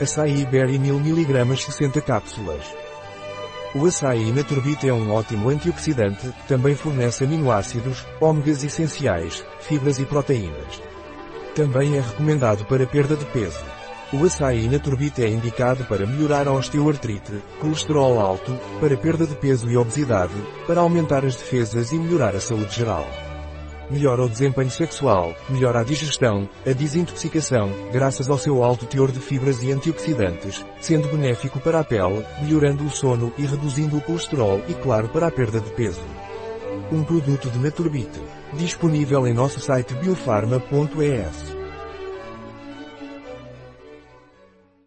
Açaí Berry 1000 mg 60 cápsulas. O açaí Naturbit é um ótimo antioxidante, também fornece aminoácidos, ômegas essenciais, fibras e proteínas. Também é recomendado para perda de peso. O açaí Naturbit é indicado para melhorar a osteoartrite, colesterol alto, para perda de peso e obesidade, para aumentar as defesas e melhorar a saúde geral. Melhora o desempenho sexual, melhora a digestão, a desintoxicação, graças ao seu alto teor de fibras e antioxidantes, sendo benéfico para a pele, melhorando o sono e reduzindo o colesterol e claro para a perda de peso. Um produto de Naturbit. Disponível em nosso site biofarma.es.